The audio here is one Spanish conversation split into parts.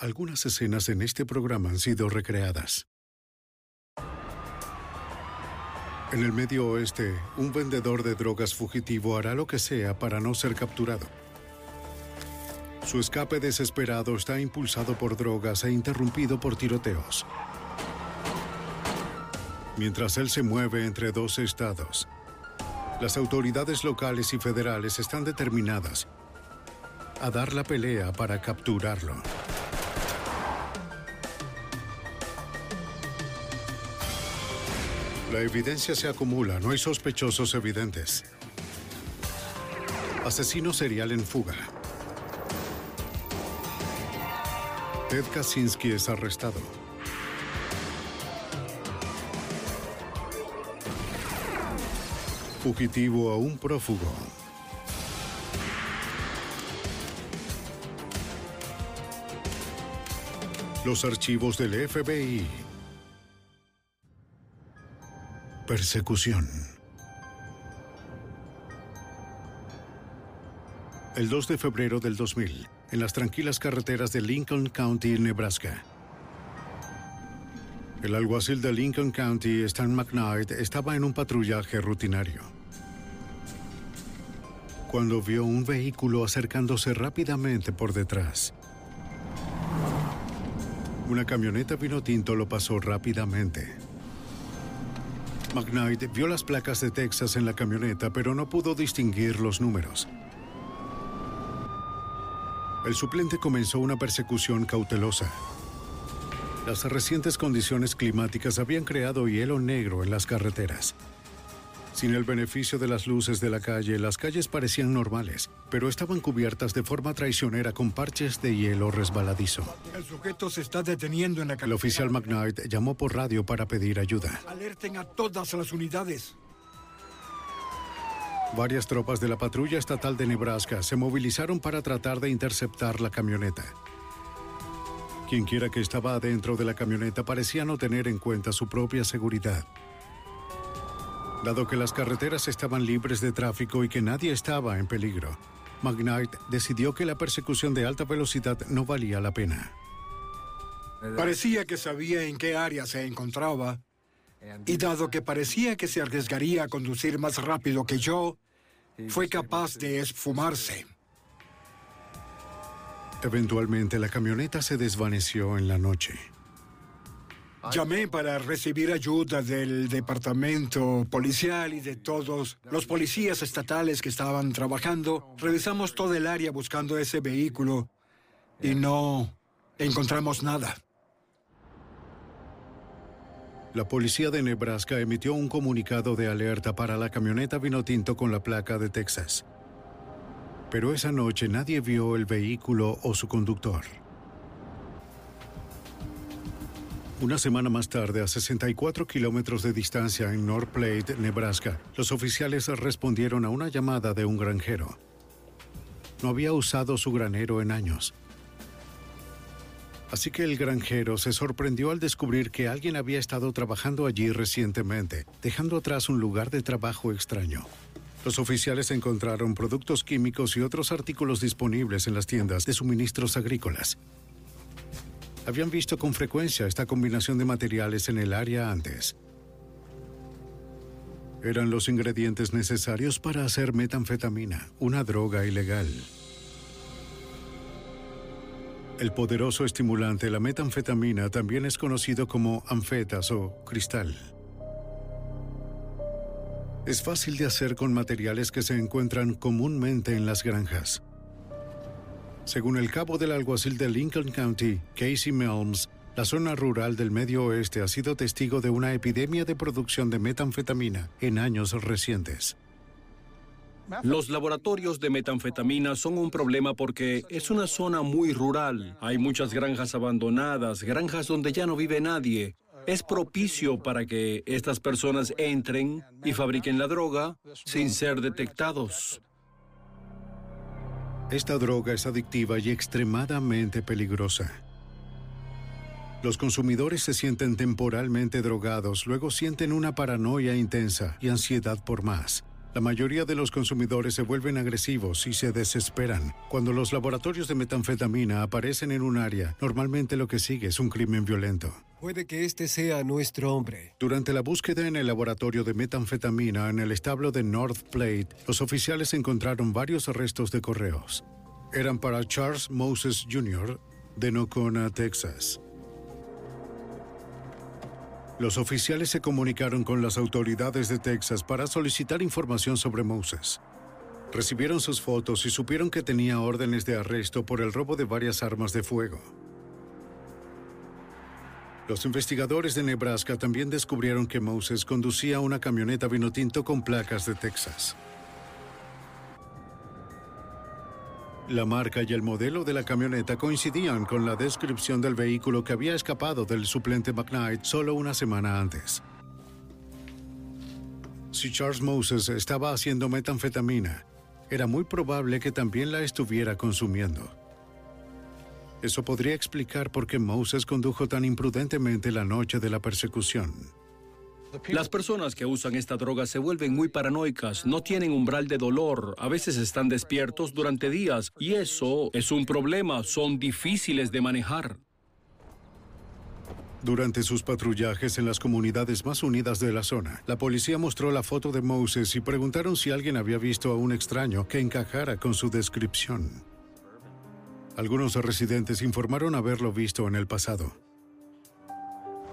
Algunas escenas en este programa han sido recreadas. En el medio oeste, un vendedor de drogas fugitivo hará lo que sea para no ser capturado. Su escape desesperado está impulsado por drogas e interrumpido por tiroteos. Mientras él se mueve entre dos estados, las autoridades locales y federales están determinadas a dar la pelea para capturarlo. La evidencia se acumula, no hay sospechosos evidentes. Asesino serial en fuga. Ted Kaczynski es arrestado. Fugitivo a un prófugo. Los archivos del FBI. Persecución. El 2 de febrero del 2000, en las tranquilas carreteras de Lincoln County, Nebraska. El alguacil de Lincoln County, Stan McKnight, estaba en un patrullaje rutinario. Cuando vio un vehículo acercándose rápidamente por detrás. Una camioneta vino tinto lo pasó rápidamente. McKnight vio las placas de Texas en la camioneta, pero no pudo distinguir los números. El suplente comenzó una persecución cautelosa. Las recientes condiciones climáticas habían creado hielo negro en las carreteras. Sin el beneficio de las luces de la calle, las calles parecían normales, pero estaban cubiertas de forma traicionera con parches de hielo resbaladizo. El sujeto se está deteniendo en la El oficial McKnight llamó por radio para pedir ayuda. Alerten a todas las unidades. Varias tropas de la patrulla estatal de Nebraska se movilizaron para tratar de interceptar la camioneta. Quienquiera que estaba adentro de la camioneta parecía no tener en cuenta su propia seguridad. Dado que las carreteras estaban libres de tráfico y que nadie estaba en peligro, McKnight decidió que la persecución de alta velocidad no valía la pena. Parecía que sabía en qué área se encontraba. Y dado que parecía que se arriesgaría a conducir más rápido que yo, fue capaz de esfumarse. Eventualmente la camioneta se desvaneció en la noche. Llamé para recibir ayuda del departamento policial y de todos los policías estatales que estaban trabajando. Revisamos todo el área buscando ese vehículo y no encontramos nada. La policía de Nebraska emitió un comunicado de alerta para la camioneta vino tinto con la placa de Texas. Pero esa noche nadie vio el vehículo o su conductor. Una semana más tarde, a 64 kilómetros de distancia en North Platte, Nebraska, los oficiales respondieron a una llamada de un granjero. No había usado su granero en años. Así que el granjero se sorprendió al descubrir que alguien había estado trabajando allí recientemente, dejando atrás un lugar de trabajo extraño. Los oficiales encontraron productos químicos y otros artículos disponibles en las tiendas de suministros agrícolas. Habían visto con frecuencia esta combinación de materiales en el área antes. Eran los ingredientes necesarios para hacer metanfetamina, una droga ilegal. El poderoso estimulante, la metanfetamina, también es conocido como anfetas o cristal. Es fácil de hacer con materiales que se encuentran comúnmente en las granjas. Según el cabo del alguacil de Lincoln County, Casey Melms, la zona rural del medio oeste ha sido testigo de una epidemia de producción de metanfetamina en años recientes. Los laboratorios de metanfetamina son un problema porque es una zona muy rural. Hay muchas granjas abandonadas, granjas donde ya no vive nadie. Es propicio para que estas personas entren y fabriquen la droga sin ser detectados. Esta droga es adictiva y extremadamente peligrosa. Los consumidores se sienten temporalmente drogados, luego sienten una paranoia intensa y ansiedad por más. La mayoría de los consumidores se vuelven agresivos y se desesperan. Cuando los laboratorios de metanfetamina aparecen en un área, normalmente lo que sigue es un crimen violento. Puede que este sea nuestro hombre. Durante la búsqueda en el laboratorio de metanfetamina en el establo de North Plate, los oficiales encontraron varios arrestos de correos. Eran para Charles Moses Jr. de Nocona, Texas. Los oficiales se comunicaron con las autoridades de Texas para solicitar información sobre Moses. Recibieron sus fotos y supieron que tenía órdenes de arresto por el robo de varias armas de fuego. Los investigadores de Nebraska también descubrieron que Moses conducía una camioneta vinotinto con placas de Texas. La marca y el modelo de la camioneta coincidían con la descripción del vehículo que había escapado del suplente McKnight solo una semana antes. Si Charles Moses estaba haciendo metanfetamina, era muy probable que también la estuviera consumiendo. Eso podría explicar por qué Moses condujo tan imprudentemente la noche de la persecución. Las personas que usan esta droga se vuelven muy paranoicas, no tienen umbral de dolor, a veces están despiertos durante días y eso es un problema, son difíciles de manejar. Durante sus patrullajes en las comunidades más unidas de la zona, la policía mostró la foto de Moses y preguntaron si alguien había visto a un extraño que encajara con su descripción. Algunos residentes informaron haberlo visto en el pasado.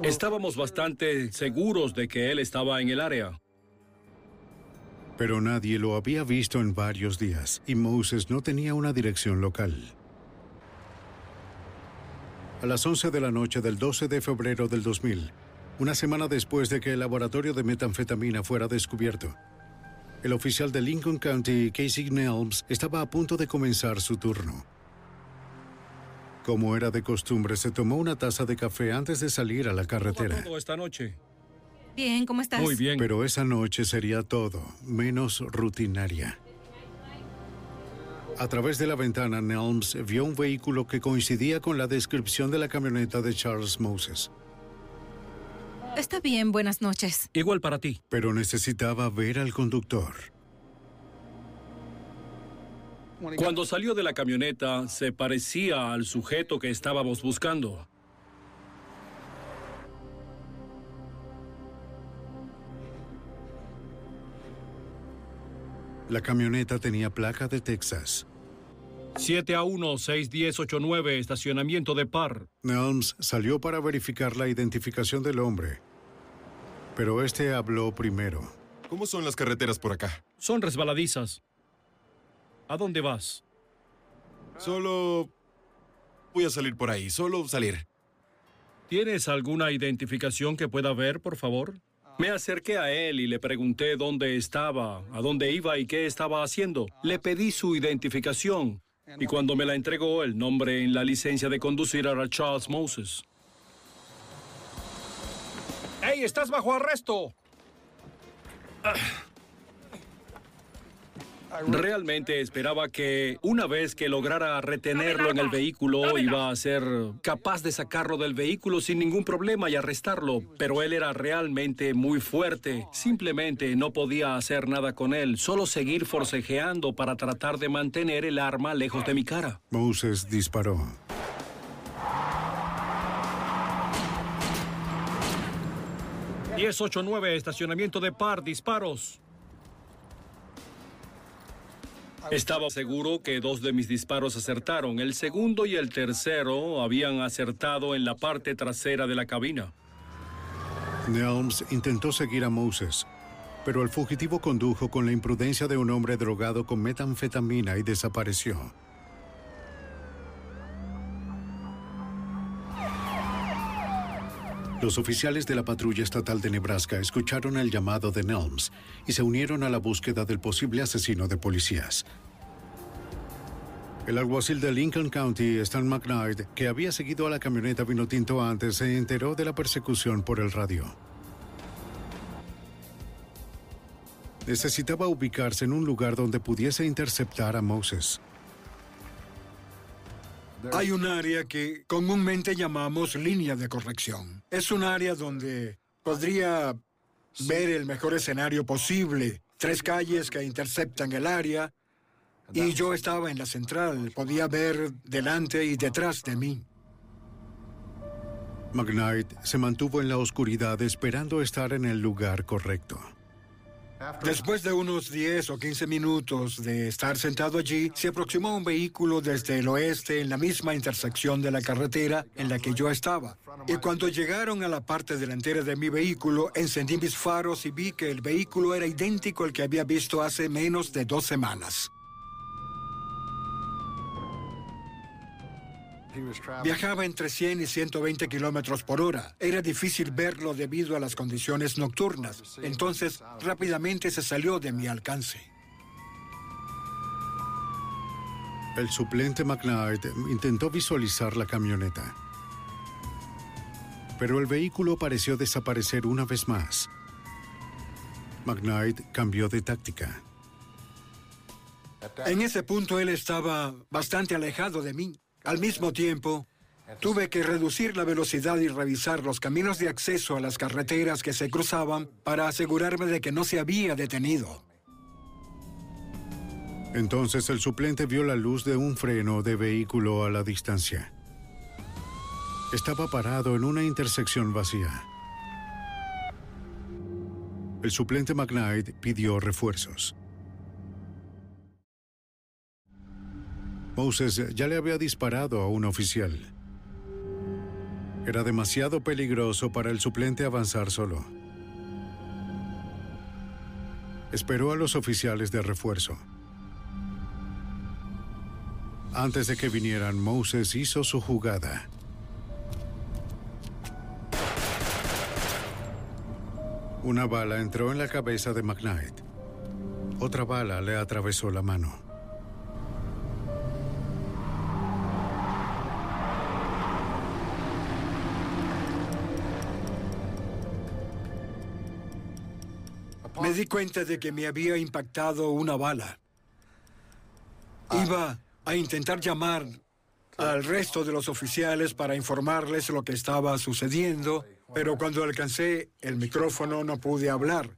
Estábamos bastante seguros de que él estaba en el área. Pero nadie lo había visto en varios días y Moses no tenía una dirección local. A las 11 de la noche del 12 de febrero del 2000, una semana después de que el laboratorio de metanfetamina fuera descubierto, el oficial de Lincoln County, Casey Nelms, estaba a punto de comenzar su turno. Como era de costumbre, se tomó una taza de café antes de salir a la carretera. todo esta noche? Bien, ¿cómo estás? Muy bien. Pero esa noche sería todo, menos rutinaria. A través de la ventana, Nelms vio un vehículo que coincidía con la descripción de la camioneta de Charles Moses, Está bien, buenas noches. Igual para ti. pero necesitaba ver al conductor. Cuando salió de la camioneta, se parecía al sujeto que estábamos buscando. La camioneta tenía placa de Texas. 7 a 1, 61089, estacionamiento de par. Nelms salió para verificar la identificación del hombre, pero este habló primero. ¿Cómo son las carreteras por acá? Son resbaladizas. ¿A dónde vas? Solo... Voy a salir por ahí, solo salir. ¿Tienes alguna identificación que pueda ver, por favor? Me acerqué a él y le pregunté dónde estaba, a dónde iba y qué estaba haciendo. Le pedí su identificación y cuando me la entregó el nombre en la licencia de conducir era Charles Moses. ¡Ey, estás bajo arresto! Realmente esperaba que una vez que lograra retenerlo en el vehículo iba a ser capaz de sacarlo del vehículo sin ningún problema y arrestarlo, pero él era realmente muy fuerte. Simplemente no podía hacer nada con él, solo seguir forcejeando para tratar de mantener el arma lejos de mi cara. Moses disparó. nueve estacionamiento de par, disparos. Estaba seguro que dos de mis disparos acertaron. El segundo y el tercero habían acertado en la parte trasera de la cabina. Nelms intentó seguir a Moses, pero el fugitivo condujo con la imprudencia de un hombre drogado con metanfetamina y desapareció. Los oficiales de la patrulla estatal de Nebraska escucharon el llamado de Nelms y se unieron a la búsqueda del posible asesino de policías. El alguacil de Lincoln County, Stan McKnight, que había seguido a la camioneta Vinotinto antes, se enteró de la persecución por el radio. Necesitaba ubicarse en un lugar donde pudiese interceptar a Moses. Hay un área que comúnmente llamamos línea de corrección. Es un área donde podría ver el mejor escenario posible. Tres calles que interceptan el área. Y yo estaba en la central. Podía ver delante y detrás de mí. McKnight se mantuvo en la oscuridad esperando estar en el lugar correcto. Después de unos 10 o 15 minutos de estar sentado allí, se aproximó un vehículo desde el oeste en la misma intersección de la carretera en la que yo estaba. Y cuando llegaron a la parte delantera de mi vehículo, encendí mis faros y vi que el vehículo era idéntico al que había visto hace menos de dos semanas. Viajaba entre 100 y 120 kilómetros por hora. Era difícil verlo debido a las condiciones nocturnas. Entonces, rápidamente se salió de mi alcance. El suplente McKnight intentó visualizar la camioneta. Pero el vehículo pareció desaparecer una vez más. McKnight cambió de táctica. En ese punto él estaba bastante alejado de mí. Al mismo tiempo, tuve que reducir la velocidad y revisar los caminos de acceso a las carreteras que se cruzaban para asegurarme de que no se había detenido. Entonces el suplente vio la luz de un freno de vehículo a la distancia. Estaba parado en una intersección vacía. El suplente McKnight pidió refuerzos. Moses ya le había disparado a un oficial. Era demasiado peligroso para el suplente avanzar solo. Esperó a los oficiales de refuerzo. Antes de que vinieran, Moses hizo su jugada. Una bala entró en la cabeza de McKnight. Otra bala le atravesó la mano. Di cuenta de que me había impactado una bala. Iba a intentar llamar al resto de los oficiales para informarles lo que estaba sucediendo, pero cuando alcancé el micrófono no pude hablar.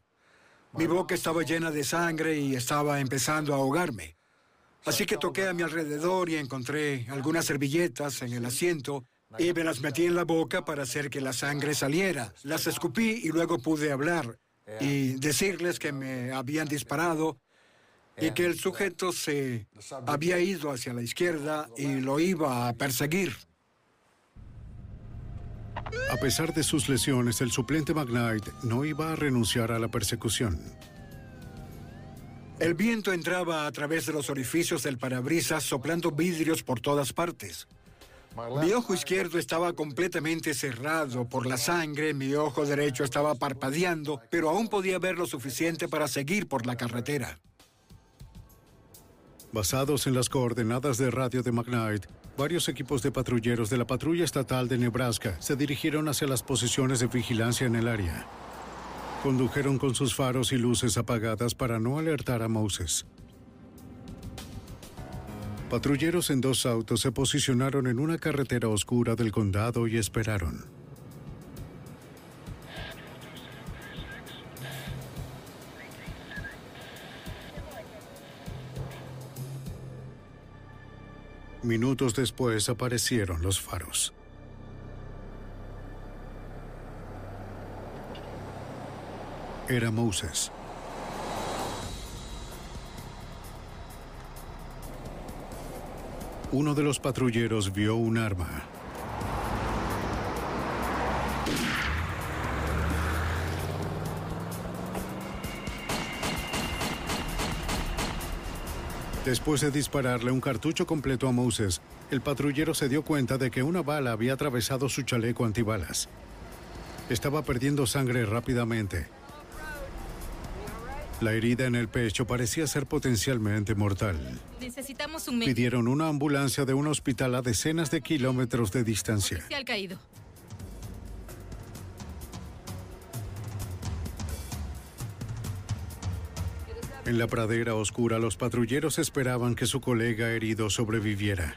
Mi boca estaba llena de sangre y estaba empezando a ahogarme. Así que toqué a mi alrededor y encontré algunas servilletas en el asiento y me las metí en la boca para hacer que la sangre saliera. Las escupí y luego pude hablar y decirles que me habían disparado y que el sujeto se había ido hacia la izquierda y lo iba a perseguir. A pesar de sus lesiones, el suplente McKnight no iba a renunciar a la persecución. El viento entraba a través de los orificios del parabrisas soplando vidrios por todas partes. Mi ojo izquierdo estaba completamente cerrado por la sangre, mi ojo derecho estaba parpadeando, pero aún podía ver lo suficiente para seguir por la carretera. Basados en las coordenadas de radio de McKnight, varios equipos de patrulleros de la Patrulla Estatal de Nebraska se dirigieron hacia las posiciones de vigilancia en el área. Condujeron con sus faros y luces apagadas para no alertar a Moses. Patrulleros en dos autos se posicionaron en una carretera oscura del condado y esperaron. Minutos después aparecieron los faros. Era Moses. Uno de los patrulleros vio un arma. Después de dispararle un cartucho completo a Moses, el patrullero se dio cuenta de que una bala había atravesado su chaleco antibalas. Estaba perdiendo sangre rápidamente. La herida en el pecho parecía ser potencialmente mortal. Necesitamos un médico. Pidieron una ambulancia de un hospital a decenas de kilómetros de distancia. Se ha caído. En la pradera oscura, los patrulleros esperaban que su colega herido sobreviviera.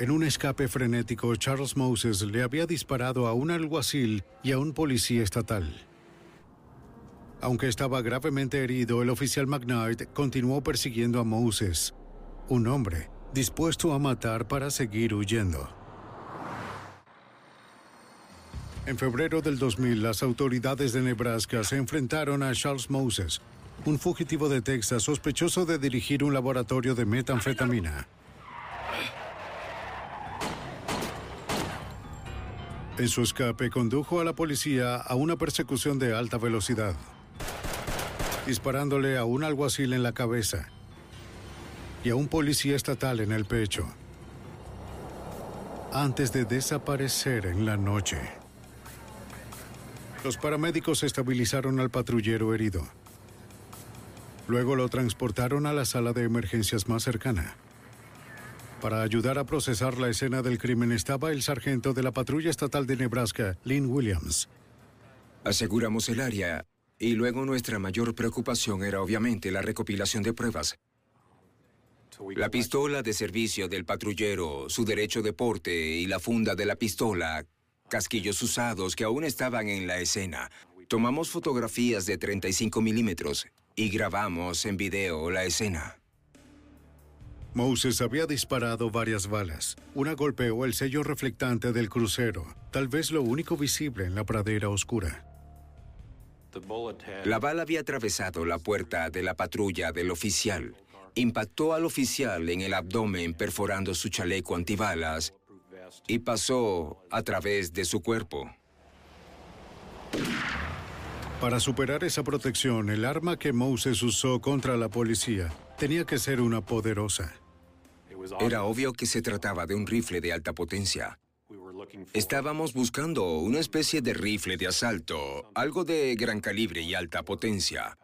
En un escape frenético, Charles Moses le había disparado a un alguacil y a un policía estatal. Aunque estaba gravemente herido, el oficial McKnight continuó persiguiendo a Moses, un hombre dispuesto a matar para seguir huyendo. En febrero del 2000, las autoridades de Nebraska se enfrentaron a Charles Moses, un fugitivo de Texas sospechoso de dirigir un laboratorio de metanfetamina. En su escape condujo a la policía a una persecución de alta velocidad, disparándole a un alguacil en la cabeza y a un policía estatal en el pecho, antes de desaparecer en la noche. Los paramédicos estabilizaron al patrullero herido. Luego lo transportaron a la sala de emergencias más cercana. Para ayudar a procesar la escena del crimen estaba el sargento de la patrulla estatal de Nebraska, Lynn Williams. Aseguramos el área y luego nuestra mayor preocupación era obviamente la recopilación de pruebas. La pistola de servicio del patrullero, su derecho de porte y la funda de la pistola, casquillos usados que aún estaban en la escena. Tomamos fotografías de 35 milímetros y grabamos en video la escena. Moses había disparado varias balas. Una golpeó el sello reflectante del crucero, tal vez lo único visible en la pradera oscura. La bala había atravesado la puerta de la patrulla del oficial. Impactó al oficial en el abdomen perforando su chaleco antibalas y pasó a través de su cuerpo. Para superar esa protección, el arma que Moses usó contra la policía tenía que ser una poderosa. Era obvio que se trataba de un rifle de alta potencia. Estábamos buscando una especie de rifle de asalto, algo de gran calibre y alta potencia.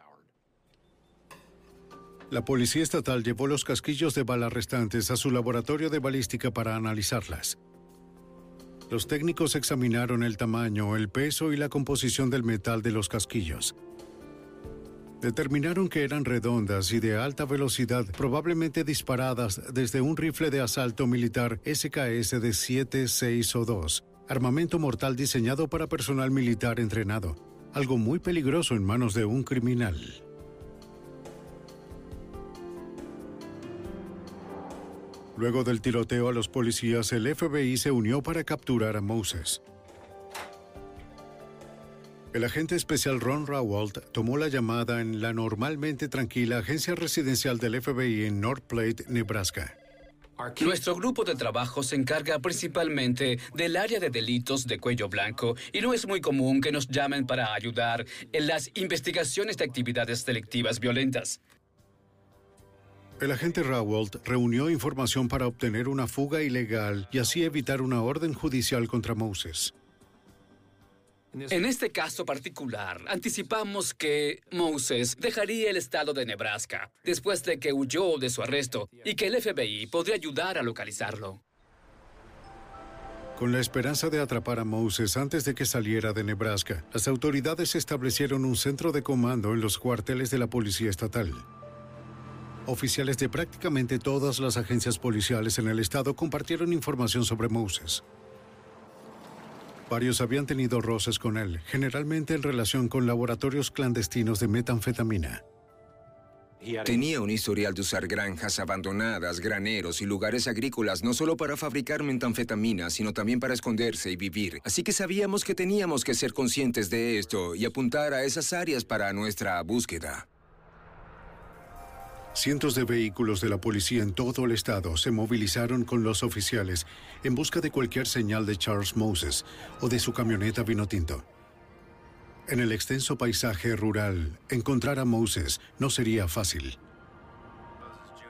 La policía estatal llevó los casquillos de bala restantes a su laboratorio de balística para analizarlas. Los técnicos examinaron el tamaño, el peso y la composición del metal de los casquillos. Determinaron que eran redondas y de alta velocidad, probablemente disparadas desde un rifle de asalto militar SKS de 7, 6 o 2, armamento mortal diseñado para personal militar entrenado, algo muy peligroso en manos de un criminal. Luego del tiroteo a los policías, el FBI se unió para capturar a Moses. El agente especial Ron Rawalt tomó la llamada en la normalmente tranquila agencia residencial del FBI en North Platte, Nebraska. Nuestro grupo de trabajo se encarga principalmente del área de delitos de cuello blanco y no es muy común que nos llamen para ayudar en las investigaciones de actividades selectivas violentas. El agente Rawalt reunió información para obtener una fuga ilegal y así evitar una orden judicial contra Moses. En este caso particular, anticipamos que Moses dejaría el estado de Nebraska después de que huyó de su arresto y que el FBI podría ayudar a localizarlo. Con la esperanza de atrapar a Moses antes de que saliera de Nebraska, las autoridades establecieron un centro de comando en los cuarteles de la Policía Estatal. Oficiales de prácticamente todas las agencias policiales en el estado compartieron información sobre Moses. Varios habían tenido roces con él, generalmente en relación con laboratorios clandestinos de metanfetamina. Tenía un historial de usar granjas abandonadas, graneros y lugares agrícolas no solo para fabricar metanfetamina, sino también para esconderse y vivir. Así que sabíamos que teníamos que ser conscientes de esto y apuntar a esas áreas para nuestra búsqueda. Cientos de vehículos de la policía en todo el estado se movilizaron con los oficiales en busca de cualquier señal de Charles Moses o de su camioneta vino tinto. En el extenso paisaje rural, encontrar a Moses no sería fácil.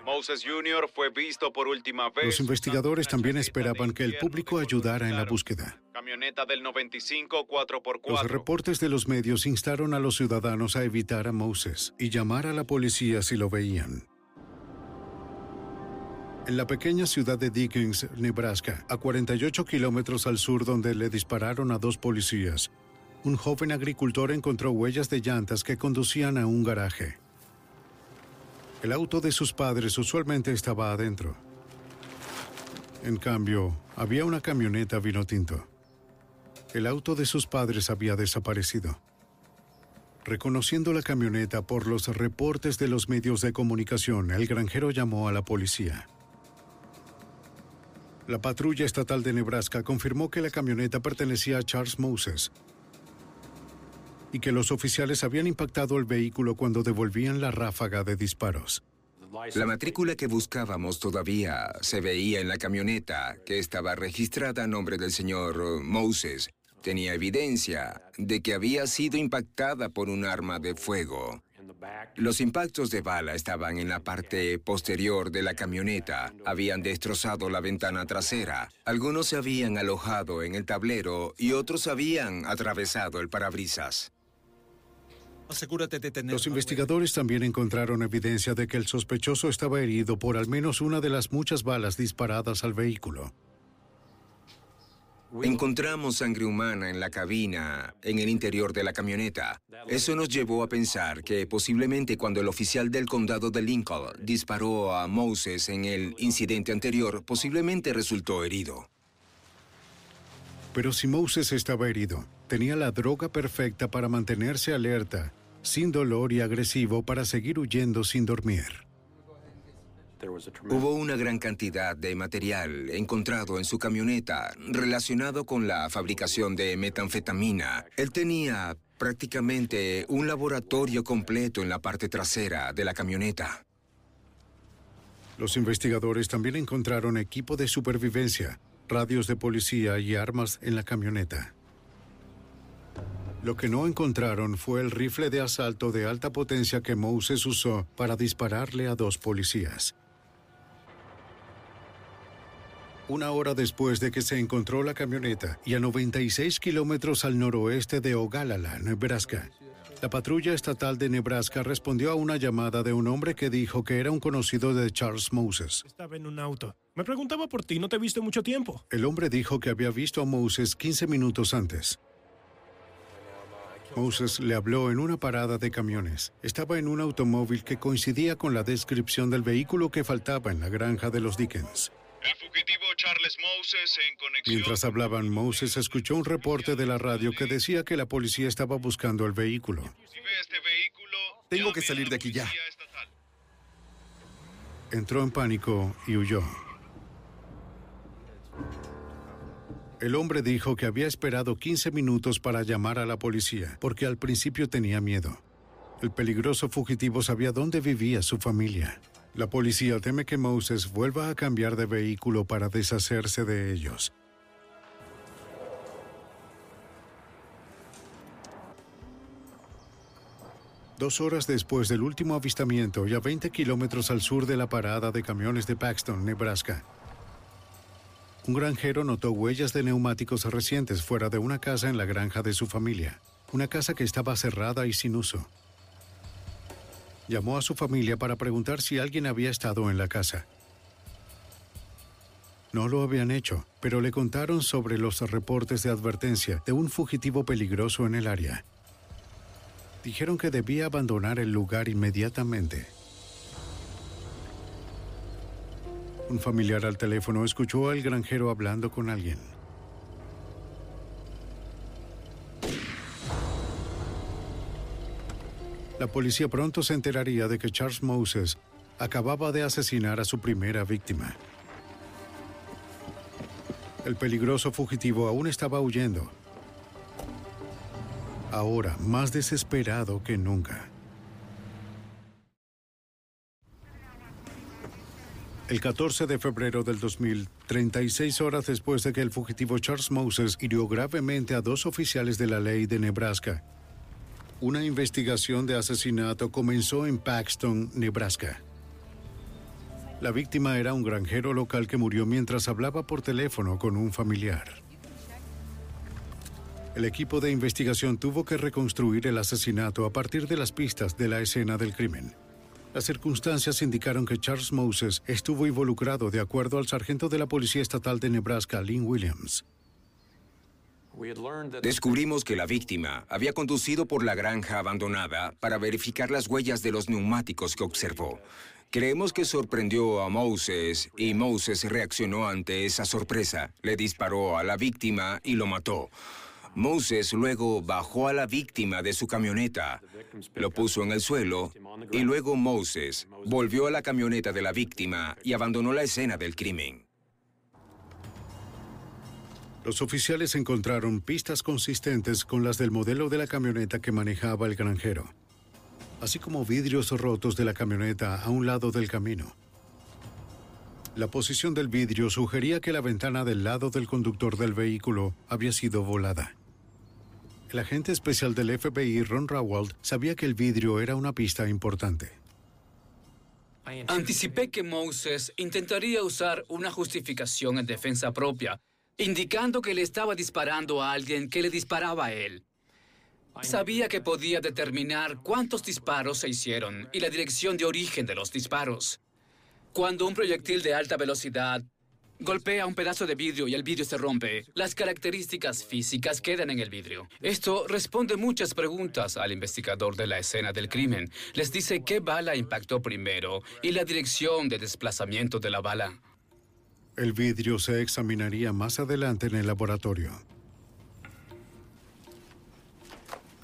Moses Jr. fue visto por última vez. Los investigadores también esperaban que el público ayudara en la búsqueda. Camioneta del 95 4x4. Los reportes de los medios instaron a los ciudadanos a evitar a Moses y llamar a la policía si lo veían. En la pequeña ciudad de Dickens, Nebraska, a 48 kilómetros al sur donde le dispararon a dos policías, un joven agricultor encontró huellas de llantas que conducían a un garaje. El auto de sus padres usualmente estaba adentro. En cambio, había una camioneta vino tinto. El auto de sus padres había desaparecido. Reconociendo la camioneta por los reportes de los medios de comunicación, el granjero llamó a la policía. La patrulla estatal de Nebraska confirmó que la camioneta pertenecía a Charles Moses y que los oficiales habían impactado el vehículo cuando devolvían la ráfaga de disparos. La matrícula que buscábamos todavía se veía en la camioneta, que estaba registrada a nombre del señor Moses. Tenía evidencia de que había sido impactada por un arma de fuego. Los impactos de bala estaban en la parte posterior de la camioneta. Habían destrozado la ventana trasera. Algunos se habían alojado en el tablero y otros habían atravesado el parabrisas. Asegúrate de tener... Los investigadores también encontraron evidencia de que el sospechoso estaba herido por al menos una de las muchas balas disparadas al vehículo. Encontramos sangre humana en la cabina, en el interior de la camioneta. Eso nos llevó a pensar que posiblemente cuando el oficial del condado de Lincoln disparó a Moses en el incidente anterior, posiblemente resultó herido. Pero si Moses estaba herido, tenía la droga perfecta para mantenerse alerta sin dolor y agresivo para seguir huyendo sin dormir. Hubo una gran cantidad de material encontrado en su camioneta relacionado con la fabricación de metanfetamina. Él tenía prácticamente un laboratorio completo en la parte trasera de la camioneta. Los investigadores también encontraron equipo de supervivencia, radios de policía y armas en la camioneta. Lo que no encontraron fue el rifle de asalto de alta potencia que Moses usó para dispararle a dos policías. Una hora después de que se encontró la camioneta y a 96 kilómetros al noroeste de Ogallala, Nebraska, la patrulla estatal de Nebraska respondió a una llamada de un hombre que dijo que era un conocido de Charles Moses. Estaba en un auto. Me preguntaba por ti, no te viste mucho tiempo. El hombre dijo que había visto a Moses 15 minutos antes. Moses le habló en una parada de camiones. Estaba en un automóvil que coincidía con la descripción del vehículo que faltaba en la granja de los Dickens. El fugitivo Charles Moses en conexión. Mientras hablaban, Moses escuchó un reporte de la radio que decía que la policía estaba buscando el vehículo. Este vehículo, Tengo que salir de aquí ya. Entró en pánico y huyó. El hombre dijo que había esperado 15 minutos para llamar a la policía, porque al principio tenía miedo. El peligroso fugitivo sabía dónde vivía su familia. La policía teme que Moses vuelva a cambiar de vehículo para deshacerse de ellos. Dos horas después del último avistamiento y a 20 kilómetros al sur de la parada de camiones de Paxton, Nebraska, un granjero notó huellas de neumáticos recientes fuera de una casa en la granja de su familia, una casa que estaba cerrada y sin uso. Llamó a su familia para preguntar si alguien había estado en la casa. No lo habían hecho, pero le contaron sobre los reportes de advertencia de un fugitivo peligroso en el área. Dijeron que debía abandonar el lugar inmediatamente. Un familiar al teléfono escuchó al granjero hablando con alguien. La policía pronto se enteraría de que Charles Moses acababa de asesinar a su primera víctima. El peligroso fugitivo aún estaba huyendo. Ahora más desesperado que nunca. El 14 de febrero del 2000, 36 horas después de que el fugitivo Charles Moses hirió gravemente a dos oficiales de la ley de Nebraska, una investigación de asesinato comenzó en Paxton, Nebraska. La víctima era un granjero local que murió mientras hablaba por teléfono con un familiar. El equipo de investigación tuvo que reconstruir el asesinato a partir de las pistas de la escena del crimen. Las circunstancias indicaron que Charles Moses estuvo involucrado de acuerdo al sargento de la Policía Estatal de Nebraska, Lynn Williams. Descubrimos que la víctima había conducido por la granja abandonada para verificar las huellas de los neumáticos que observó. Creemos que sorprendió a Moses y Moses reaccionó ante esa sorpresa. Le disparó a la víctima y lo mató. Moses luego bajó a la víctima de su camioneta, lo puso en el suelo y luego Moses volvió a la camioneta de la víctima y abandonó la escena del crimen. Los oficiales encontraron pistas consistentes con las del modelo de la camioneta que manejaba el granjero, así como vidrios rotos de la camioneta a un lado del camino. La posición del vidrio sugería que la ventana del lado del conductor del vehículo había sido volada. El agente especial del FBI, Ron Rawald, sabía que el vidrio era una pista importante. Anticipé que Moses intentaría usar una justificación en defensa propia, indicando que le estaba disparando a alguien que le disparaba a él. Sabía que podía determinar cuántos disparos se hicieron y la dirección de origen de los disparos. Cuando un proyectil de alta velocidad golpea un pedazo de vidrio y el vidrio se rompe, las características físicas quedan en el vidrio. Esto responde muchas preguntas al investigador de la escena del crimen. Les dice qué bala impactó primero y la dirección de desplazamiento de la bala. El vidrio se examinaría más adelante en el laboratorio.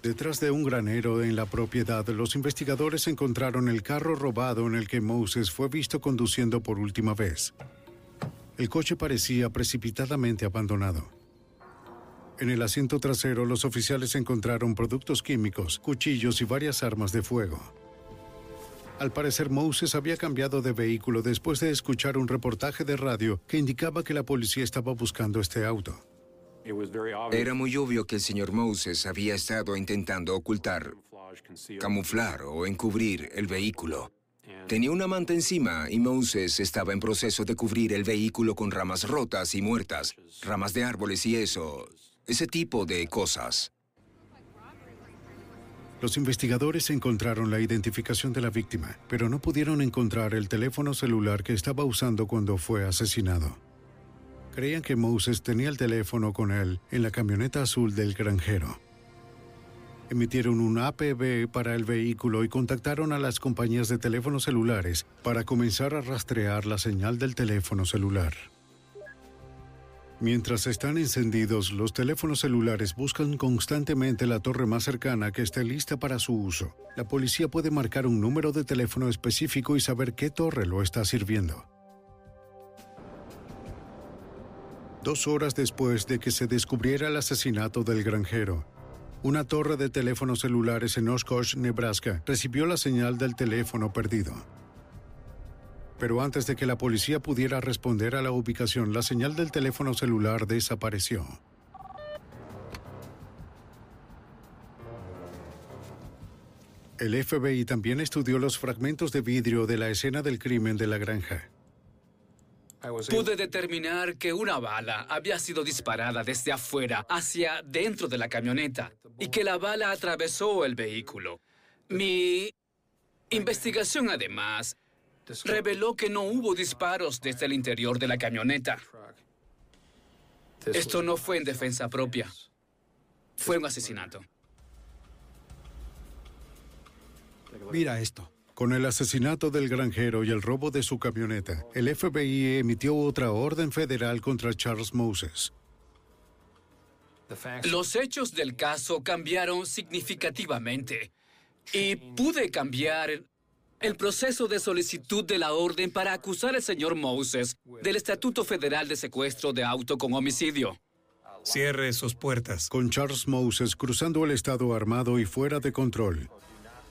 Detrás de un granero en la propiedad, los investigadores encontraron el carro robado en el que Moses fue visto conduciendo por última vez. El coche parecía precipitadamente abandonado. En el asiento trasero, los oficiales encontraron productos químicos, cuchillos y varias armas de fuego. Al parecer, Moses había cambiado de vehículo después de escuchar un reportaje de radio que indicaba que la policía estaba buscando este auto. Era muy obvio que el señor Moses había estado intentando ocultar, camuflar o encubrir el vehículo. Tenía una manta encima y Moses estaba en proceso de cubrir el vehículo con ramas rotas y muertas, ramas de árboles y eso, ese tipo de cosas. Los investigadores encontraron la identificación de la víctima, pero no pudieron encontrar el teléfono celular que estaba usando cuando fue asesinado. Creían que Moses tenía el teléfono con él en la camioneta azul del granjero. Emitieron un APB para el vehículo y contactaron a las compañías de teléfonos celulares para comenzar a rastrear la señal del teléfono celular. Mientras están encendidos, los teléfonos celulares buscan constantemente la torre más cercana que esté lista para su uso. La policía puede marcar un número de teléfono específico y saber qué torre lo está sirviendo. Dos horas después de que se descubriera el asesinato del granjero, una torre de teléfonos celulares en Oshkosh, Nebraska, recibió la señal del teléfono perdido. Pero antes de que la policía pudiera responder a la ubicación, la señal del teléfono celular desapareció. El FBI también estudió los fragmentos de vidrio de la escena del crimen de la granja. Pude determinar que una bala había sido disparada desde afuera hacia dentro de la camioneta y que la bala atravesó el vehículo. Mi investigación además reveló que no hubo disparos desde el interior de la camioneta. Esto no fue en defensa propia. Fue un asesinato. Mira esto. Con el asesinato del granjero y el robo de su camioneta, el FBI emitió otra orden federal contra Charles Moses. Los hechos del caso cambiaron significativamente y pude cambiar el proceso de solicitud de la orden para acusar al señor Moses del Estatuto Federal de Secuestro de Auto con Homicidio. Cierre sus puertas. Con Charles Moses cruzando el estado armado y fuera de control,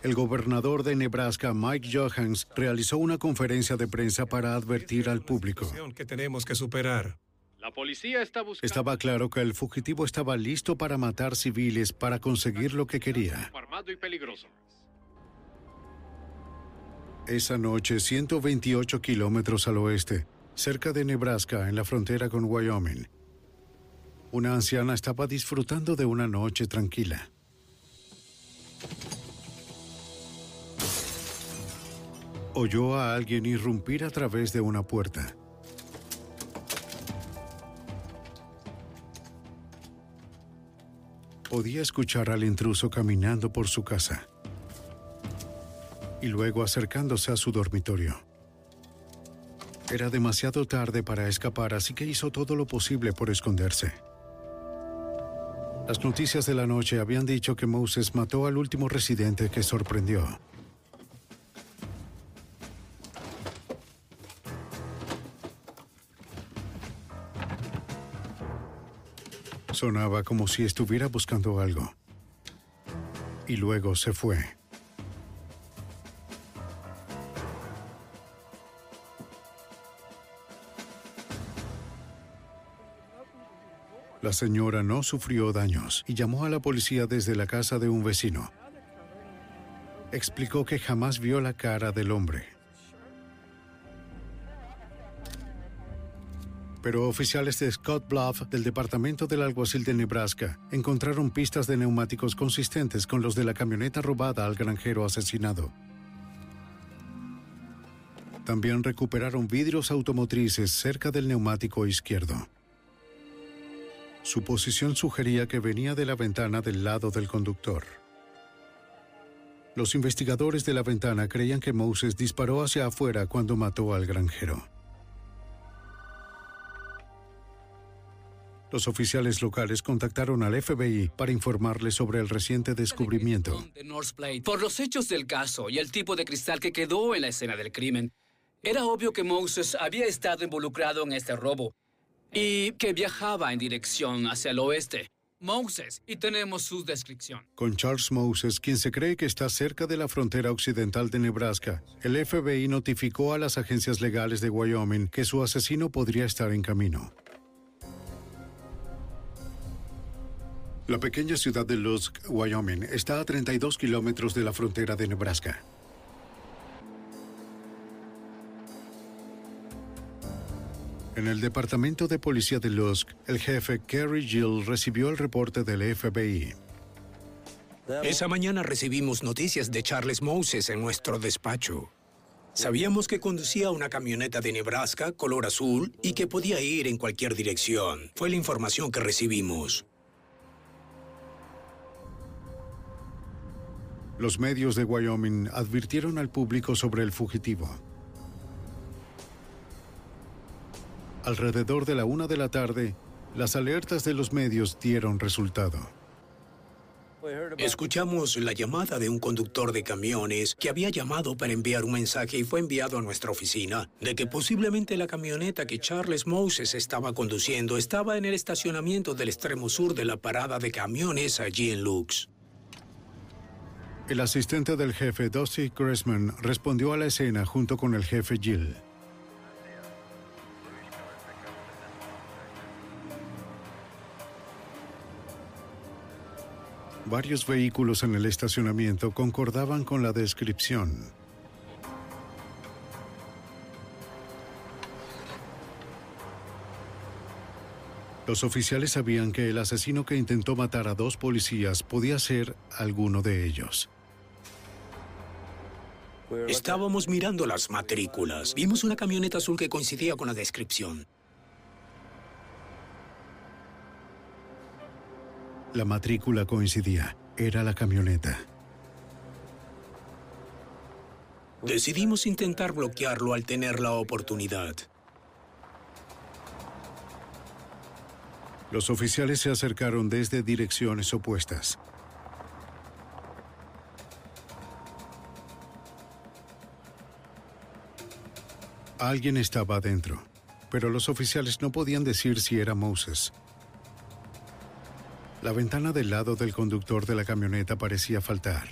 el gobernador de Nebraska, Mike Johans, realizó una conferencia de prensa para advertir al público. que tenemos que superar. La policía está buscando Estaba claro que el fugitivo estaba listo para matar civiles para conseguir lo que quería. armado y peligroso. Esa noche, 128 kilómetros al oeste, cerca de Nebraska, en la frontera con Wyoming, una anciana estaba disfrutando de una noche tranquila. Oyó a alguien irrumpir a través de una puerta. Podía escuchar al intruso caminando por su casa y luego acercándose a su dormitorio. Era demasiado tarde para escapar, así que hizo todo lo posible por esconderse. Las noticias de la noche habían dicho que Moses mató al último residente que sorprendió. Sonaba como si estuviera buscando algo. Y luego se fue. La señora no sufrió daños y llamó a la policía desde la casa de un vecino. Explicó que jamás vio la cara del hombre. Pero oficiales de Scott Bluff del Departamento del Alguacil de Nebraska encontraron pistas de neumáticos consistentes con los de la camioneta robada al granjero asesinado. También recuperaron vidrios automotrices cerca del neumático izquierdo. Su posición sugería que venía de la ventana del lado del conductor. Los investigadores de la ventana creían que Moses disparó hacia afuera cuando mató al granjero. Los oficiales locales contactaron al FBI para informarle sobre el reciente descubrimiento. Por los hechos del caso y el tipo de cristal que quedó en la escena del crimen, era obvio que Moses había estado involucrado en este robo y que viajaba en dirección hacia el oeste. Moses, y tenemos su descripción. Con Charles Moses, quien se cree que está cerca de la frontera occidental de Nebraska, el FBI notificó a las agencias legales de Wyoming que su asesino podría estar en camino. La pequeña ciudad de Lusk, Wyoming, está a 32 kilómetros de la frontera de Nebraska. En el departamento de policía de Lusk, el jefe Kerry Gill recibió el reporte del FBI. Esa mañana recibimos noticias de Charles Moses en nuestro despacho. Sabíamos que conducía una camioneta de Nebraska color azul y que podía ir en cualquier dirección. Fue la información que recibimos. Los medios de Wyoming advirtieron al público sobre el fugitivo. Alrededor de la una de la tarde, las alertas de los medios dieron resultado. Escuchamos la llamada de un conductor de camiones que había llamado para enviar un mensaje y fue enviado a nuestra oficina de que posiblemente la camioneta que Charles Moses estaba conduciendo estaba en el estacionamiento del extremo sur de la parada de camiones allí en Lux. El asistente del jefe, Dusty Gressman, respondió a la escena junto con el jefe Gill. Varios vehículos en el estacionamiento concordaban con la descripción. Los oficiales sabían que el asesino que intentó matar a dos policías podía ser alguno de ellos. Estábamos mirando las matrículas. Vimos una camioneta azul que coincidía con la descripción. La matrícula coincidía. Era la camioneta. Decidimos intentar bloquearlo al tener la oportunidad. Los oficiales se acercaron desde direcciones opuestas. Alguien estaba adentro, pero los oficiales no podían decir si era Moses. La ventana del lado del conductor de la camioneta parecía faltar.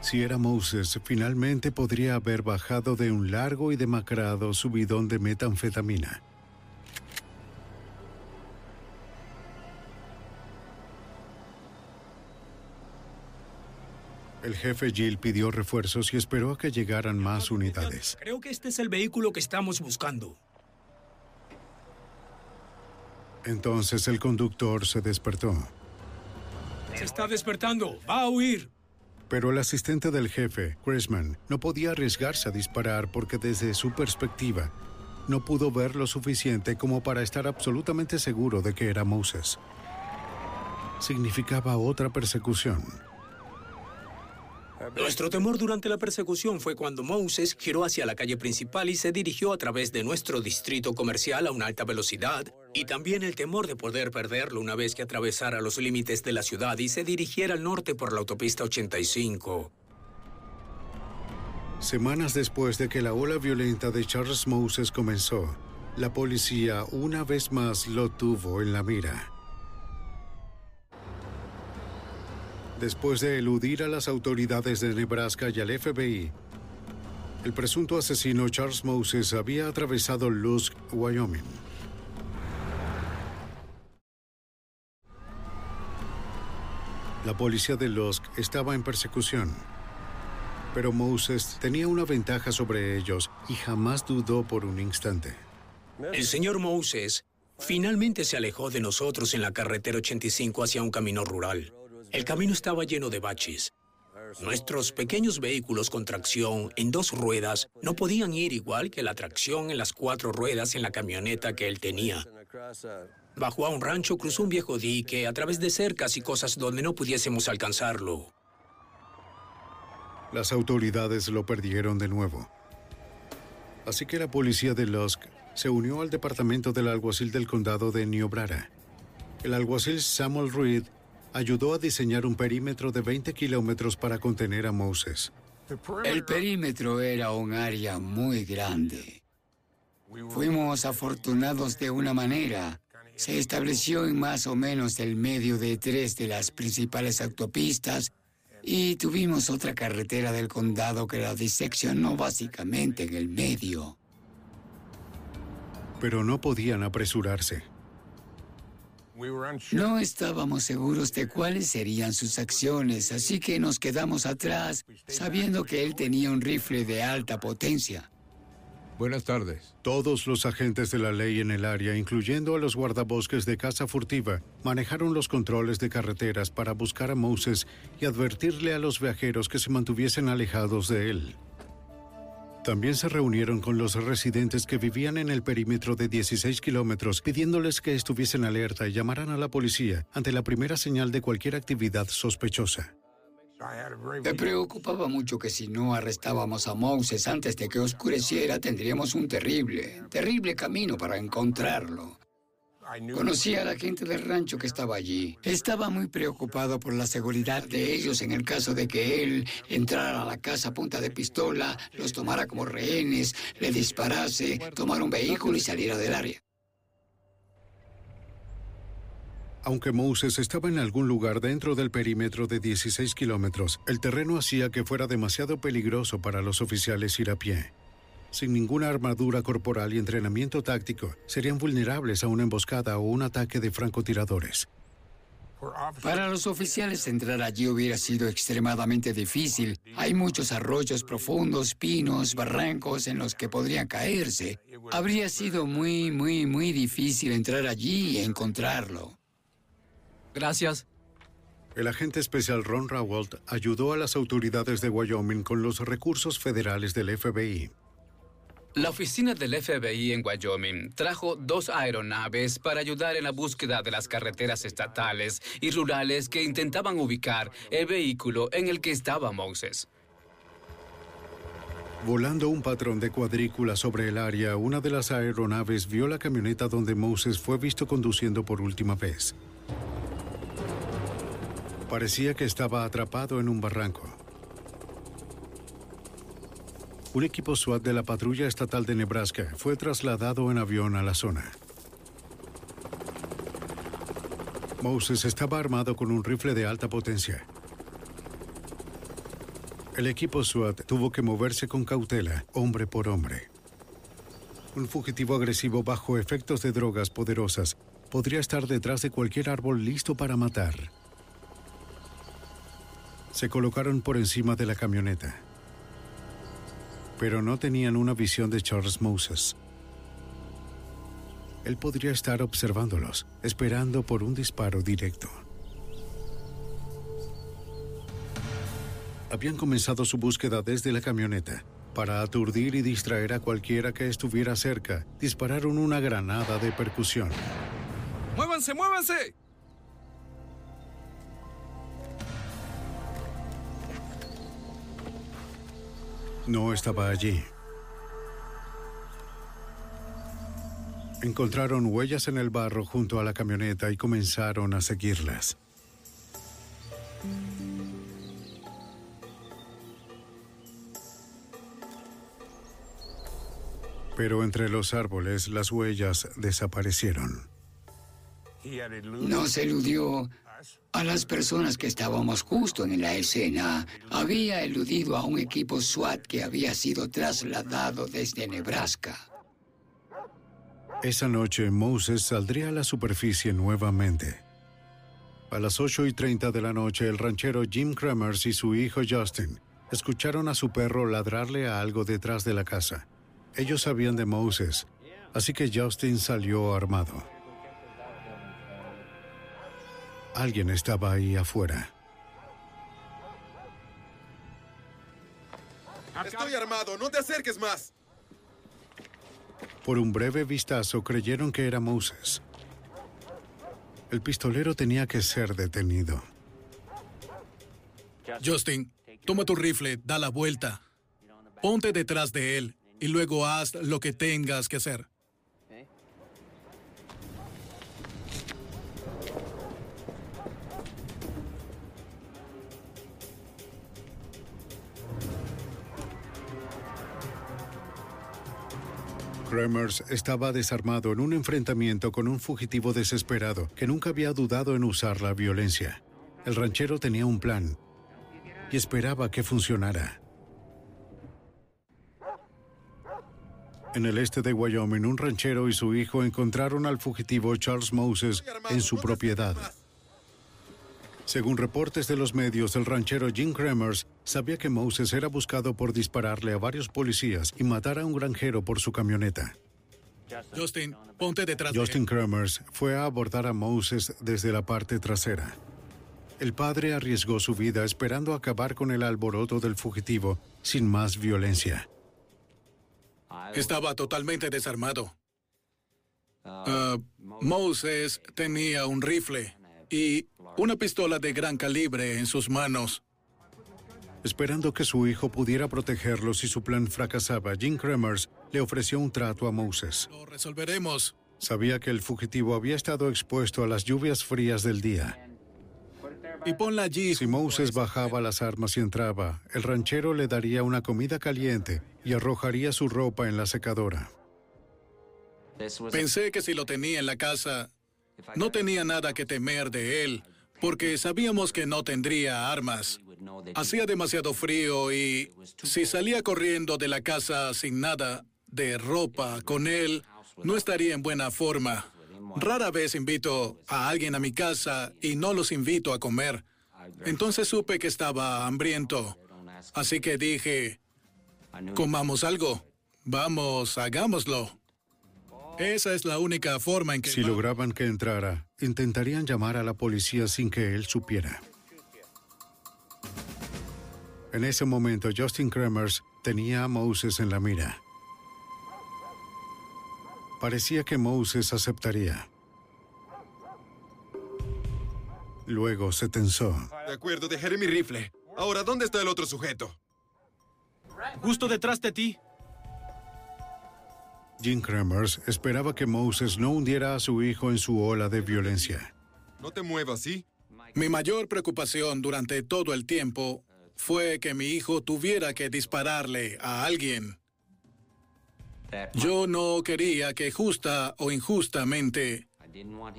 Si era Moses, finalmente podría haber bajado de un largo y demacrado subidón de metanfetamina. El jefe Jill pidió refuerzos y esperó a que llegaran más unidades. Creo que este es el vehículo que estamos buscando. Entonces el conductor se despertó. Se está despertando. Va a huir. Pero el asistente del jefe, Chrisman, no podía arriesgarse a disparar porque desde su perspectiva no pudo ver lo suficiente como para estar absolutamente seguro de que era Moses. Significaba otra persecución. Nuestro temor durante la persecución fue cuando Moses giró hacia la calle principal y se dirigió a través de nuestro distrito comercial a una alta velocidad, y también el temor de poder perderlo una vez que atravesara los límites de la ciudad y se dirigiera al norte por la autopista 85. Semanas después de que la ola violenta de Charles Moses comenzó, la policía una vez más lo tuvo en la mira. Después de eludir a las autoridades de Nebraska y al FBI, el presunto asesino Charles Moses había atravesado Lusk, Wyoming. La policía de Lusk estaba en persecución, pero Moses tenía una ventaja sobre ellos y jamás dudó por un instante. El señor Moses finalmente se alejó de nosotros en la carretera 85 hacia un camino rural. El camino estaba lleno de baches. Nuestros pequeños vehículos con tracción en dos ruedas no podían ir igual que la tracción en las cuatro ruedas en la camioneta que él tenía. Bajó a un rancho, cruzó un viejo dique a través de cercas y cosas donde no pudiésemos alcanzarlo. Las autoridades lo perdieron de nuevo. Así que la policía de Lusk se unió al departamento del alguacil del condado de Niobrara. El alguacil Samuel Reed ayudó a diseñar un perímetro de 20 kilómetros para contener a Moses. El perímetro era un área muy grande. Fuimos afortunados de una manera. Se estableció en más o menos el medio de tres de las principales autopistas y tuvimos otra carretera del condado que la diseccionó básicamente en el medio. Pero no podían apresurarse. No estábamos seguros de cuáles serían sus acciones, así que nos quedamos atrás sabiendo que él tenía un rifle de alta potencia. Buenas tardes. Todos los agentes de la ley en el área, incluyendo a los guardabosques de casa furtiva, manejaron los controles de carreteras para buscar a Moses y advertirle a los viajeros que se mantuviesen alejados de él. También se reunieron con los residentes que vivían en el perímetro de 16 kilómetros, pidiéndoles que estuviesen alerta y llamaran a la policía ante la primera señal de cualquier actividad sospechosa. Me preocupaba mucho que si no arrestábamos a Moses antes de que oscureciera, tendríamos un terrible, terrible camino para encontrarlo. Conocía a la gente del rancho que estaba allí. Estaba muy preocupado por la seguridad de ellos en el caso de que él entrara a la casa a punta de pistola, los tomara como rehenes, le disparase, tomara un vehículo y saliera del área. Aunque Moses estaba en algún lugar dentro del perímetro de 16 kilómetros, el terreno hacía que fuera demasiado peligroso para los oficiales ir a pie. Sin ninguna armadura corporal y entrenamiento táctico, serían vulnerables a una emboscada o un ataque de francotiradores. Para los oficiales entrar allí hubiera sido extremadamente difícil. Hay muchos arroyos profundos, pinos, barrancos en los que podrían caerse. Habría sido muy, muy, muy difícil entrar allí y encontrarlo. Gracias. El agente especial Ron Rawalt ayudó a las autoridades de Wyoming con los recursos federales del FBI. La oficina del FBI en Wyoming trajo dos aeronaves para ayudar en la búsqueda de las carreteras estatales y rurales que intentaban ubicar el vehículo en el que estaba Moses. Volando un patrón de cuadrícula sobre el área, una de las aeronaves vio la camioneta donde Moses fue visto conduciendo por última vez. Parecía que estaba atrapado en un barranco. Un equipo SWAT de la Patrulla Estatal de Nebraska fue trasladado en avión a la zona. Moses estaba armado con un rifle de alta potencia. El equipo SWAT tuvo que moverse con cautela, hombre por hombre. Un fugitivo agresivo bajo efectos de drogas poderosas podría estar detrás de cualquier árbol listo para matar. Se colocaron por encima de la camioneta, pero no tenían una visión de Charles Moses. Él podría estar observándolos, esperando por un disparo directo. Habían comenzado su búsqueda desde la camioneta. Para aturdir y distraer a cualquiera que estuviera cerca, dispararon una granada de percusión. ¡Muévanse, muévanse! No estaba allí. Encontraron huellas en el barro junto a la camioneta y comenzaron a seguirlas. Pero entre los árboles las huellas desaparecieron. No se eludió a las personas que estábamos justo en la escena. Había eludido a un equipo SWAT que había sido trasladado desde Nebraska. Esa noche Moses saldría a la superficie nuevamente. A las 8 y 30 de la noche, el ranchero Jim Kremers y su hijo Justin escucharon a su perro ladrarle a algo detrás de la casa. Ellos sabían de Moses, así que Justin salió armado. Alguien estaba ahí afuera. Estoy armado, no te acerques más. Por un breve vistazo creyeron que era Moses. El pistolero tenía que ser detenido. Justin, toma tu rifle, da la vuelta. Ponte detrás de él y luego haz lo que tengas que hacer. Kremers estaba desarmado en un enfrentamiento con un fugitivo desesperado que nunca había dudado en usar la violencia. El ranchero tenía un plan y esperaba que funcionara. En el este de Wyoming, un ranchero y su hijo encontraron al fugitivo Charles Moses en su propiedad. Según reportes de los medios, el ranchero Jim Kremers sabía que Moses era buscado por dispararle a varios policías y matar a un granjero por su camioneta. Justin, ponte detrás de Justin él. Kremers fue a abordar a Moses desde la parte trasera. El padre arriesgó su vida esperando acabar con el alboroto del fugitivo sin más violencia. Estaba totalmente desarmado. Ah, Moses tenía un rifle y una pistola de gran calibre en sus manos. Esperando que su hijo pudiera protegerlo si su plan fracasaba, Jim Kremers le ofreció un trato a Moses. Lo resolveremos. Sabía que el fugitivo había estado expuesto a las lluvias frías del día. Y ponla allí. Si Moses bajaba las armas y entraba, el ranchero le daría una comida caliente y arrojaría su ropa en la secadora. Pensé que si lo tenía en la casa, no tenía nada que temer de él, porque sabíamos que no tendría armas. Hacía demasiado frío y si salía corriendo de la casa sin nada de ropa con él, no estaría en buena forma. Rara vez invito a alguien a mi casa y no los invito a comer. Entonces supe que estaba hambriento. Así que dije, comamos algo. Vamos, hagámoslo. Esa es la única forma en que... Si lograban que entrara, intentarían llamar a la policía sin que él supiera. En ese momento, Justin Kremers tenía a Moses en la mira. Parecía que Moses aceptaría. Luego se tensó. De acuerdo, dejaré mi rifle. Ahora, ¿dónde está el otro sujeto? Justo detrás de ti. Jim Kremers esperaba que Moses no hundiera a su hijo en su ola de violencia. No te muevas, ¿sí? Mi mayor preocupación durante todo el tiempo fue que mi hijo tuviera que dispararle a alguien. Yo no quería que justa o injustamente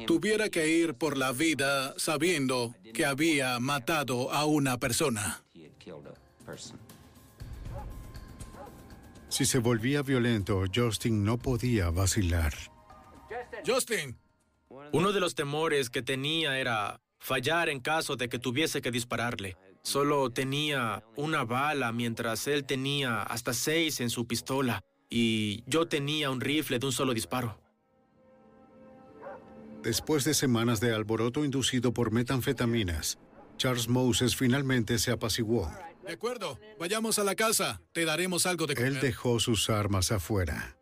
tuviera que ir por la vida sabiendo que había matado a una persona. Si se volvía violento, Justin no podía vacilar. Justin. Uno de los temores que tenía era fallar en caso de que tuviese que dispararle. Solo tenía una bala mientras él tenía hasta seis en su pistola y yo tenía un rifle de un solo disparo. Después de semanas de alboroto inducido por metanfetaminas, Charles Moses finalmente se apaciguó. De acuerdo, vayamos a la casa. Te daremos algo de comer. Él dejó sus armas afuera.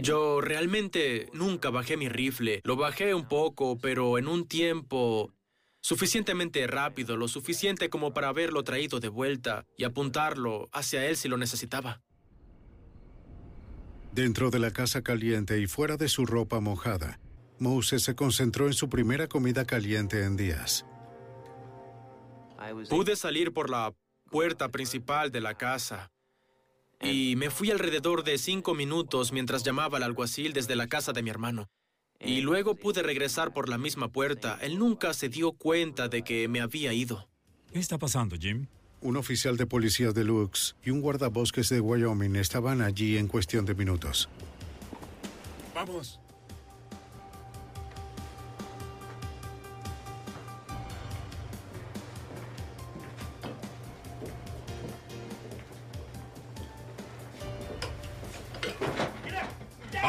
Yo realmente nunca bajé mi rifle. Lo bajé un poco, pero en un tiempo suficientemente rápido, lo suficiente como para haberlo traído de vuelta y apuntarlo hacia él si lo necesitaba. Dentro de la casa caliente y fuera de su ropa mojada, Moses se concentró en su primera comida caliente en días. Pude salir por la puerta principal de la casa y me fui alrededor de cinco minutos mientras llamaba al alguacil desde la casa de mi hermano. Y luego pude regresar por la misma puerta. Él nunca se dio cuenta de que me había ido. ¿Qué está pasando, Jim? Un oficial de policía de Lux y un guardabosques de Wyoming estaban allí en cuestión de minutos. Vamos.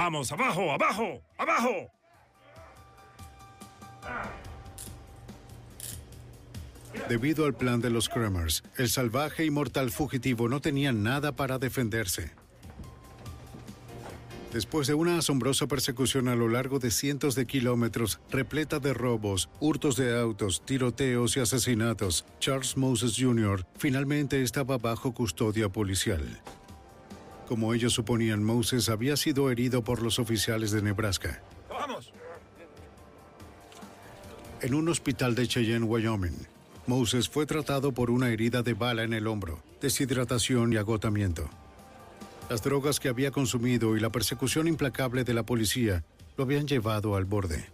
Vamos, abajo, abajo, abajo. Debido al plan de los Kremers, el salvaje y mortal fugitivo no tenía nada para defenderse. Después de una asombrosa persecución a lo largo de cientos de kilómetros, repleta de robos, hurtos de autos, tiroteos y asesinatos, Charles Moses Jr. finalmente estaba bajo custodia policial. Como ellos suponían, Moses había sido herido por los oficiales de Nebraska. ¡Vamos! En un hospital de Cheyenne, Wyoming, Moses fue tratado por una herida de bala en el hombro, deshidratación y agotamiento. Las drogas que había consumido y la persecución implacable de la policía lo habían llevado al borde.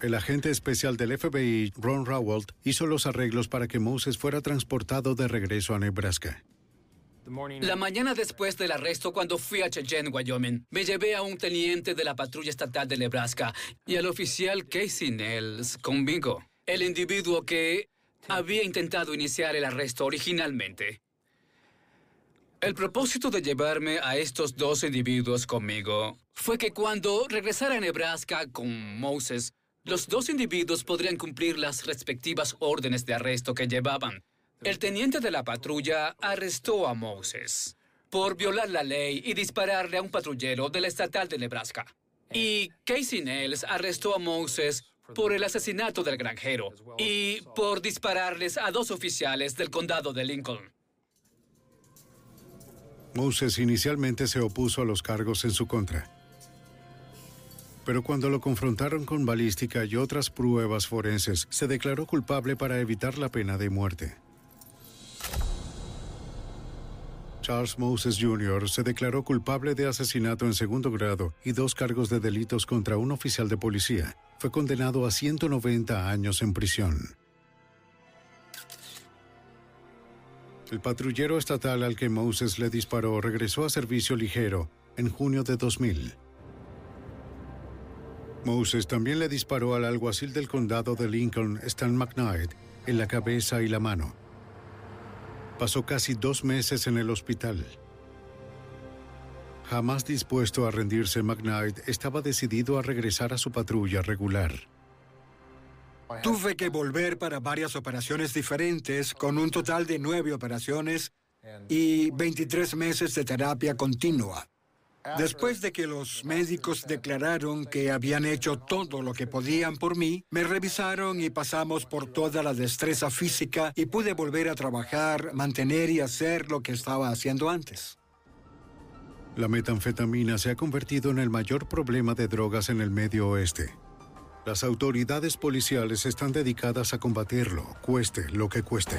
El agente especial del FBI, Ron Rawalt, hizo los arreglos para que Moses fuera transportado de regreso a Nebraska. La mañana después del arresto, cuando fui a Cheyenne, Wyoming, me llevé a un teniente de la patrulla estatal de Nebraska y al oficial Casey Nels conmigo, el individuo que había intentado iniciar el arresto originalmente. El propósito de llevarme a estos dos individuos conmigo fue que cuando regresara a Nebraska con Moses, los dos individuos podrían cumplir las respectivas órdenes de arresto que llevaban. El teniente de la patrulla arrestó a Moses por violar la ley y dispararle a un patrullero de la estatal de Nebraska. Y Casey Nels arrestó a Moses por el asesinato del granjero y por dispararles a dos oficiales del condado de Lincoln. Moses inicialmente se opuso a los cargos en su contra. Pero cuando lo confrontaron con balística y otras pruebas forenses, se declaró culpable para evitar la pena de muerte. Charles Moses Jr. se declaró culpable de asesinato en segundo grado y dos cargos de delitos contra un oficial de policía. Fue condenado a 190 años en prisión. El patrullero estatal al que Moses le disparó regresó a servicio ligero en junio de 2000. Moses también le disparó al alguacil del condado de Lincoln, Stan McKnight, en la cabeza y la mano. Pasó casi dos meses en el hospital. Jamás dispuesto a rendirse, McKnight estaba decidido a regresar a su patrulla regular. Tuve que volver para varias operaciones diferentes, con un total de nueve operaciones y 23 meses de terapia continua. Después de que los médicos declararon que habían hecho todo lo que podían por mí, me revisaron y pasamos por toda la destreza física y pude volver a trabajar, mantener y hacer lo que estaba haciendo antes. La metanfetamina se ha convertido en el mayor problema de drogas en el medio oeste. Las autoridades policiales están dedicadas a combatirlo, cueste lo que cueste.